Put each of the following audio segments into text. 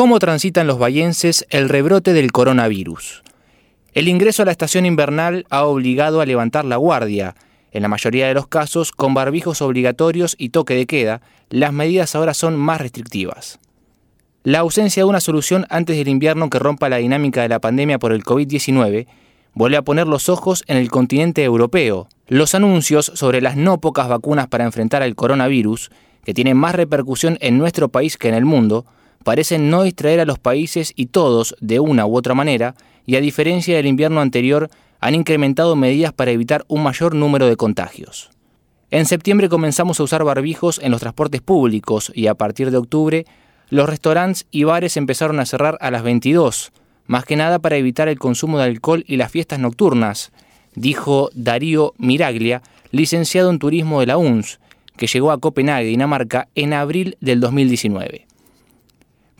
¿Cómo transitan los bayenses el rebrote del coronavirus? El ingreso a la estación invernal ha obligado a levantar la guardia. En la mayoría de los casos, con barbijos obligatorios y toque de queda, las medidas ahora son más restrictivas. La ausencia de una solución antes del invierno que rompa la dinámica de la pandemia por el COVID-19 vuelve a poner los ojos en el continente europeo. Los anuncios sobre las no pocas vacunas para enfrentar al coronavirus, que tienen más repercusión en nuestro país que en el mundo, parecen no distraer a los países y todos, de una u otra manera, y a diferencia del invierno anterior, han incrementado medidas para evitar un mayor número de contagios. En septiembre comenzamos a usar barbijos en los transportes públicos y a partir de octubre los restaurantes y bares empezaron a cerrar a las 22, más que nada para evitar el consumo de alcohol y las fiestas nocturnas, dijo Darío Miraglia, licenciado en turismo de la UNS, que llegó a Copenhague, Dinamarca, en abril del 2019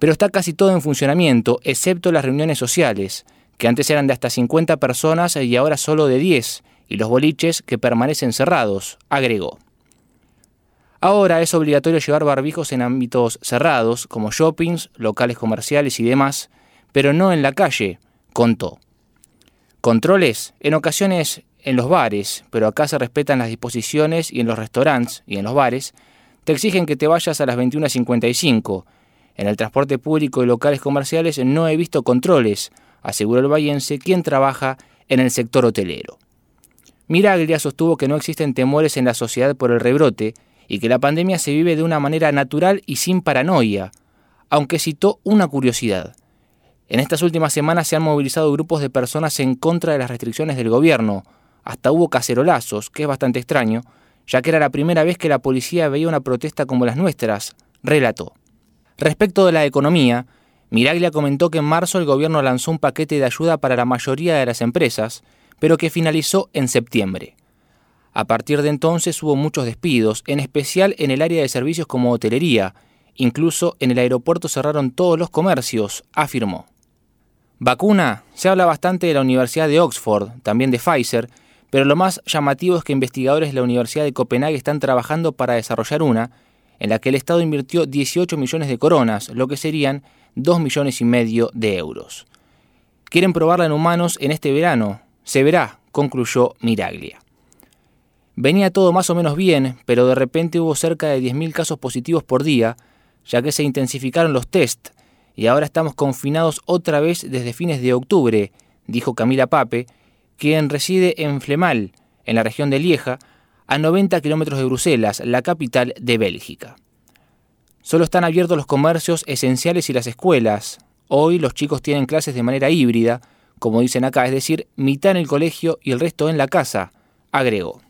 pero está casi todo en funcionamiento, excepto las reuniones sociales, que antes eran de hasta 50 personas y ahora solo de 10, y los boliches que permanecen cerrados, agregó. Ahora es obligatorio llevar barbijos en ámbitos cerrados, como shoppings, locales comerciales y demás, pero no en la calle, contó. Controles, en ocasiones en los bares, pero acá se respetan las disposiciones y en los restaurantes y en los bares, te exigen que te vayas a las 21.55 en el transporte público y locales comerciales no he visto controles, aseguró el vallense, quien trabaja en el sector hotelero. Miraglia sostuvo que no existen temores en la sociedad por el rebrote y que la pandemia se vive de una manera natural y sin paranoia, aunque citó una curiosidad. En estas últimas semanas se han movilizado grupos de personas en contra de las restricciones del gobierno, hasta hubo cacerolazos, que es bastante extraño, ya que era la primera vez que la policía veía una protesta como las nuestras, relató. Respecto de la economía, Miraglia comentó que en marzo el gobierno lanzó un paquete de ayuda para la mayoría de las empresas, pero que finalizó en septiembre. A partir de entonces hubo muchos despidos, en especial en el área de servicios como hotelería. Incluso en el aeropuerto cerraron todos los comercios, afirmó. Vacuna. Se habla bastante de la Universidad de Oxford, también de Pfizer, pero lo más llamativo es que investigadores de la Universidad de Copenhague están trabajando para desarrollar una en la que el Estado invirtió 18 millones de coronas, lo que serían 2 millones y medio de euros. Quieren probarla en humanos en este verano. Se verá, concluyó Miraglia. Venía todo más o menos bien, pero de repente hubo cerca de 10.000 casos positivos por día, ya que se intensificaron los test, y ahora estamos confinados otra vez desde fines de octubre, dijo Camila Pape, quien reside en Flemal, en la región de Lieja, a 90 kilómetros de Bruselas, la capital de Bélgica. Solo están abiertos los comercios esenciales y las escuelas. Hoy los chicos tienen clases de manera híbrida, como dicen acá, es decir, mitad en el colegio y el resto en la casa, agregó.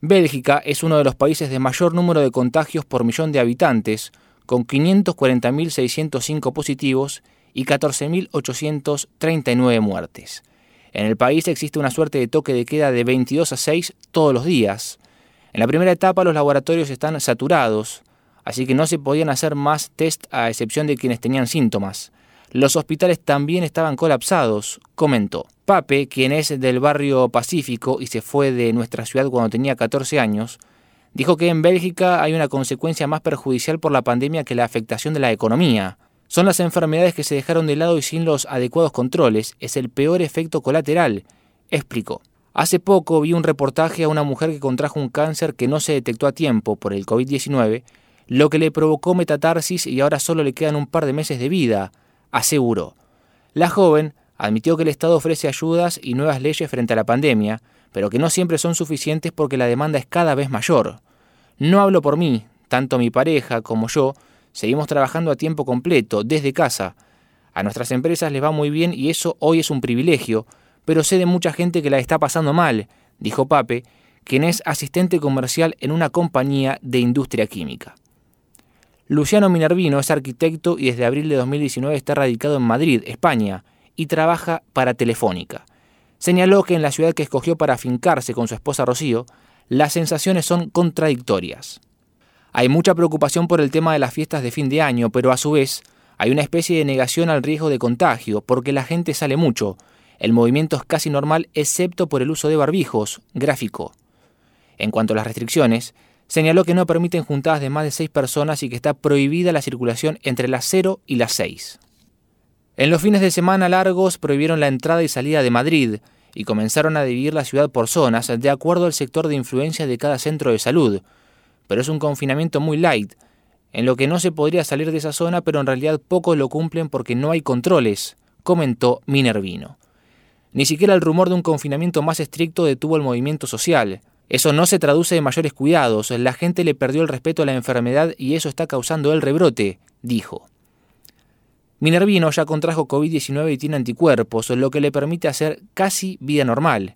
Bélgica es uno de los países de mayor número de contagios por millón de habitantes, con 540.605 positivos y 14.839 muertes. En el país existe una suerte de toque de queda de 22 a 6 todos los días. En la primera etapa los laboratorios están saturados, así que no se podían hacer más test a excepción de quienes tenían síntomas. Los hospitales también estaban colapsados, comentó. Pape, quien es del barrio Pacífico y se fue de nuestra ciudad cuando tenía 14 años, dijo que en Bélgica hay una consecuencia más perjudicial por la pandemia que la afectación de la economía. Son las enfermedades que se dejaron de lado y sin los adecuados controles. Es el peor efecto colateral, explicó. Hace poco vi un reportaje a una mujer que contrajo un cáncer que no se detectó a tiempo por el COVID-19, lo que le provocó metatarsis y ahora solo le quedan un par de meses de vida, aseguró. La joven admitió que el Estado ofrece ayudas y nuevas leyes frente a la pandemia, pero que no siempre son suficientes porque la demanda es cada vez mayor. No hablo por mí, tanto mi pareja como yo Seguimos trabajando a tiempo completo, desde casa. A nuestras empresas les va muy bien y eso hoy es un privilegio, pero sé de mucha gente que la está pasando mal, dijo Pape, quien es asistente comercial en una compañía de industria química. Luciano Minervino es arquitecto y desde abril de 2019 está radicado en Madrid, España, y trabaja para Telefónica. Señaló que en la ciudad que escogió para afincarse con su esposa Rocío, las sensaciones son contradictorias. Hay mucha preocupación por el tema de las fiestas de fin de año, pero a su vez hay una especie de negación al riesgo de contagio, porque la gente sale mucho. El movimiento es casi normal excepto por el uso de barbijos, gráfico. En cuanto a las restricciones, señaló que no permiten juntadas de más de seis personas y que está prohibida la circulación entre las 0 y las 6. En los fines de semana largos prohibieron la entrada y salida de Madrid y comenzaron a dividir la ciudad por zonas de acuerdo al sector de influencia de cada centro de salud. Pero es un confinamiento muy light, en lo que no se podría salir de esa zona, pero en realidad pocos lo cumplen porque no hay controles, comentó Minervino. Ni siquiera el rumor de un confinamiento más estricto detuvo el movimiento social. Eso no se traduce en mayores cuidados, la gente le perdió el respeto a la enfermedad y eso está causando el rebrote, dijo. Minervino ya contrajo COVID-19 y tiene anticuerpos, lo que le permite hacer casi vida normal.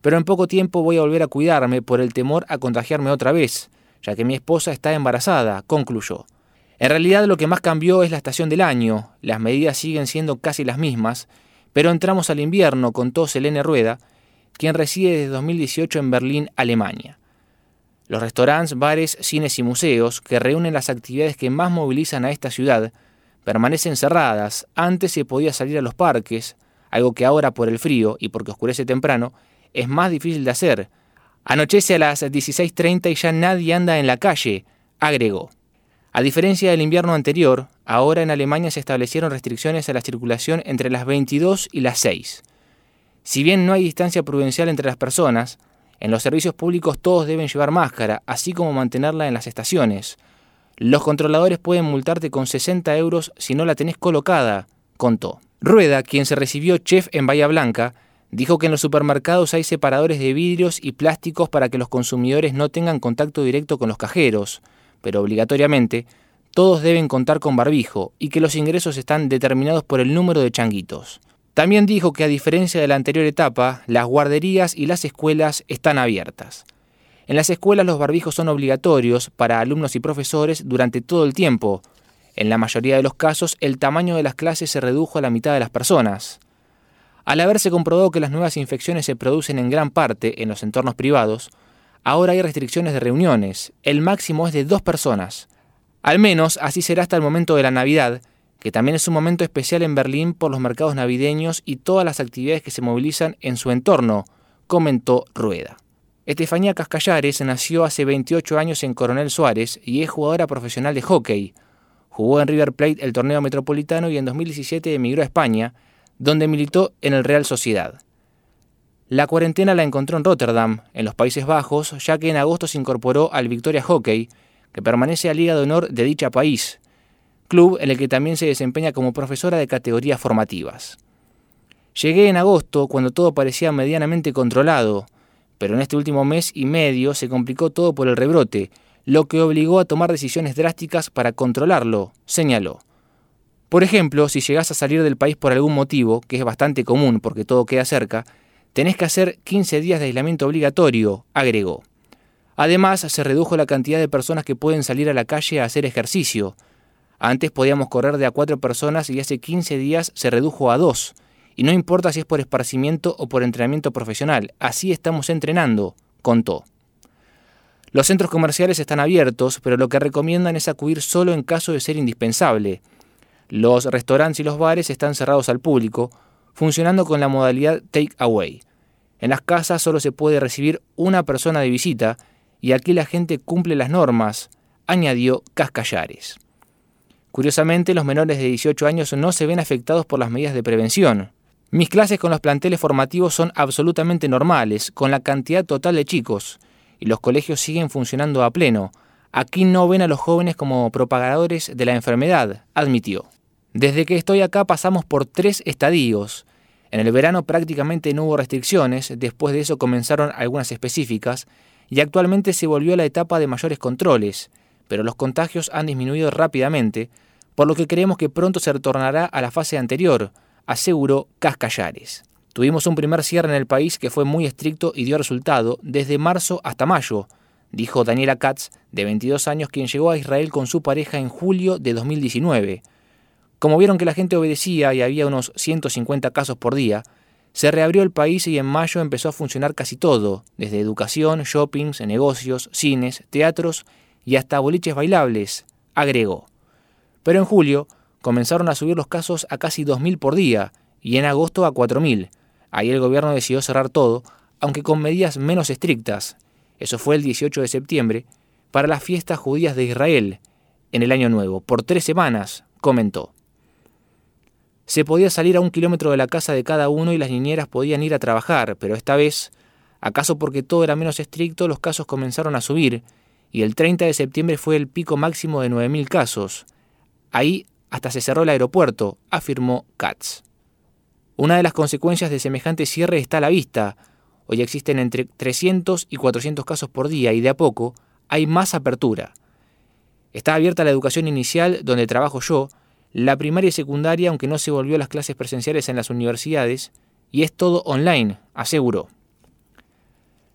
Pero en poco tiempo voy a volver a cuidarme por el temor a contagiarme otra vez, ya que mi esposa está embarazada, concluyó. En realidad lo que más cambió es la estación del año, las medidas siguen siendo casi las mismas, pero entramos al invierno, contó Selene Rueda, quien reside desde 2018 en Berlín, Alemania. Los restaurantes, bares, cines y museos, que reúnen las actividades que más movilizan a esta ciudad, permanecen cerradas. Antes se podía salir a los parques, algo que ahora por el frío y porque oscurece temprano, es más difícil de hacer. Anochece a las 16.30 y ya nadie anda en la calle, agregó. A diferencia del invierno anterior, ahora en Alemania se establecieron restricciones a la circulación entre las 22 y las 6. Si bien no hay distancia prudencial entre las personas, en los servicios públicos todos deben llevar máscara, así como mantenerla en las estaciones. Los controladores pueden multarte con 60 euros si no la tenés colocada, contó. Rueda, quien se recibió chef en Bahía Blanca, dijo que en los supermercados hay separadores de vidrios y plásticos para que los consumidores no tengan contacto directo con los cajeros, pero obligatoriamente todos deben contar con barbijo y que los ingresos están determinados por el número de changuitos. También dijo que a diferencia de la anterior etapa, las guarderías y las escuelas están abiertas. En las escuelas los barbijos son obligatorios para alumnos y profesores durante todo el tiempo. En la mayoría de los casos, el tamaño de las clases se redujo a la mitad de las personas. Al haberse comprobado que las nuevas infecciones se producen en gran parte en los entornos privados, ahora hay restricciones de reuniones. El máximo es de dos personas. Al menos así será hasta el momento de la Navidad, que también es un momento especial en Berlín por los mercados navideños y todas las actividades que se movilizan en su entorno, comentó Rueda. Estefanía Cascallares nació hace 28 años en Coronel Suárez y es jugadora profesional de hockey. Jugó en River Plate el torneo metropolitano y en 2017 emigró a España, donde militó en el Real Sociedad. La cuarentena la encontró en Rotterdam, en los Países Bajos, ya que en agosto se incorporó al Victoria Hockey, que permanece a Liga de Honor de dicha país, club en el que también se desempeña como profesora de categorías formativas. Llegué en agosto cuando todo parecía medianamente controlado, pero en este último mes y medio se complicó todo por el rebrote, lo que obligó a tomar decisiones drásticas para controlarlo, señaló. Por ejemplo, si llegás a salir del país por algún motivo, que es bastante común porque todo queda cerca, tenés que hacer 15 días de aislamiento obligatorio, agregó. Además, se redujo la cantidad de personas que pueden salir a la calle a hacer ejercicio. Antes podíamos correr de a cuatro personas y hace 15 días se redujo a dos, y no importa si es por esparcimiento o por entrenamiento profesional, así estamos entrenando, contó. Los centros comerciales están abiertos, pero lo que recomiendan es acudir solo en caso de ser indispensable. Los restaurantes y los bares están cerrados al público, funcionando con la modalidad take away. En las casas solo se puede recibir una persona de visita y aquí la gente cumple las normas, añadió Cascallares. Curiosamente, los menores de 18 años no se ven afectados por las medidas de prevención. Mis clases con los planteles formativos son absolutamente normales, con la cantidad total de chicos, y los colegios siguen funcionando a pleno. Aquí no ven a los jóvenes como propagadores de la enfermedad, admitió. Desde que estoy acá pasamos por tres estadios. En el verano prácticamente no hubo restricciones, después de eso comenzaron algunas específicas, y actualmente se volvió a la etapa de mayores controles, pero los contagios han disminuido rápidamente, por lo que creemos que pronto se retornará a la fase anterior, aseguró Cascallares. Tuvimos un primer cierre en el país que fue muy estricto y dio resultado desde marzo hasta mayo, dijo Daniela Katz, de 22 años, quien llegó a Israel con su pareja en julio de 2019. Como vieron que la gente obedecía y había unos 150 casos por día, se reabrió el país y en mayo empezó a funcionar casi todo, desde educación, shoppings, negocios, cines, teatros y hasta boliches bailables, agregó. Pero en julio comenzaron a subir los casos a casi 2.000 por día y en agosto a 4.000. Ahí el gobierno decidió cerrar todo, aunque con medidas menos estrictas. Eso fue el 18 de septiembre, para las fiestas judías de Israel, en el Año Nuevo, por tres semanas, comentó. Se podía salir a un kilómetro de la casa de cada uno y las niñeras podían ir a trabajar, pero esta vez, acaso porque todo era menos estricto, los casos comenzaron a subir y el 30 de septiembre fue el pico máximo de 9.000 casos. Ahí hasta se cerró el aeropuerto, afirmó Katz. Una de las consecuencias de semejante cierre está a la vista. Hoy existen entre 300 y 400 casos por día y de a poco hay más apertura. Está abierta la educación inicial, donde trabajo yo, la primaria y secundaria, aunque no se volvió a las clases presenciales en las universidades, y es todo online, aseguró.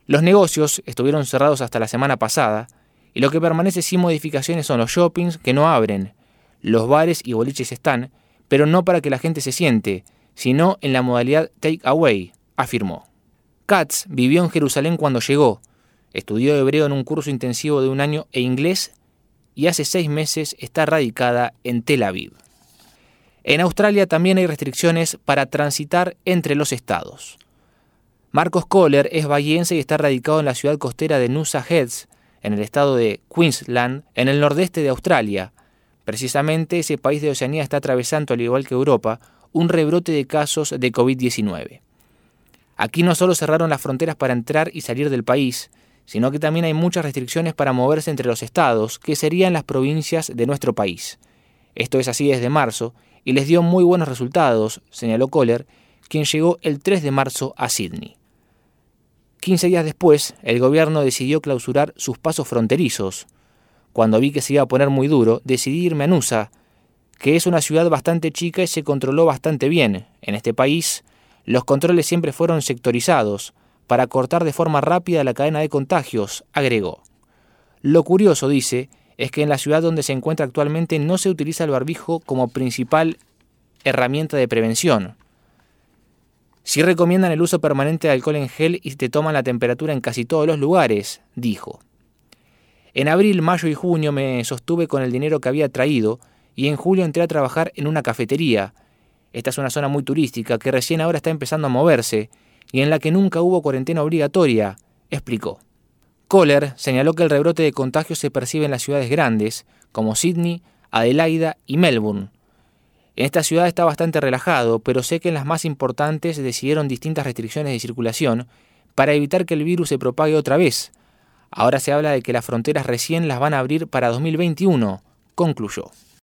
Los negocios estuvieron cerrados hasta la semana pasada, y lo que permanece sin modificaciones son los shoppings que no abren. Los bares y boliches están, pero no para que la gente se siente, sino en la modalidad take away, afirmó. Katz vivió en Jerusalén cuando llegó, estudió hebreo en un curso intensivo de un año e inglés y hace seis meses está radicada en Tel Aviv. En Australia también hay restricciones para transitar entre los estados. Marcos Kohler es bahiense y está radicado en la ciudad costera de Nusa Heads, en el estado de Queensland, en el nordeste de Australia. Precisamente ese país de Oceanía está atravesando, al igual que Europa, un rebrote de casos de COVID-19. Aquí no solo cerraron las fronteras para entrar y salir del país, sino que también hay muchas restricciones para moverse entre los estados, que serían las provincias de nuestro país. Esto es así desde marzo, y les dio muy buenos resultados, señaló Kohler, quien llegó el 3 de marzo a Sydney. 15 días después, el gobierno decidió clausurar sus pasos fronterizos. Cuando vi que se iba a poner muy duro, decidí irme a Nusa, que es una ciudad bastante chica y se controló bastante bien. En este país, los controles siempre fueron sectorizados, para cortar de forma rápida la cadena de contagios, agregó. Lo curioso, dice, es que en la ciudad donde se encuentra actualmente no se utiliza el barbijo como principal herramienta de prevención. Sí recomiendan el uso permanente de alcohol en gel y te toman la temperatura en casi todos los lugares, dijo. En abril, mayo y junio me sostuve con el dinero que había traído y en julio entré a trabajar en una cafetería. Esta es una zona muy turística que recién ahora está empezando a moverse y en la que nunca hubo cuarentena obligatoria, explicó. Kohler señaló que el rebrote de contagios se percibe en las ciudades grandes, como Sydney, Adelaida y Melbourne. En esta ciudad está bastante relajado, pero sé que en las más importantes decidieron distintas restricciones de circulación para evitar que el virus se propague otra vez. Ahora se habla de que las fronteras recién las van a abrir para 2021, concluyó.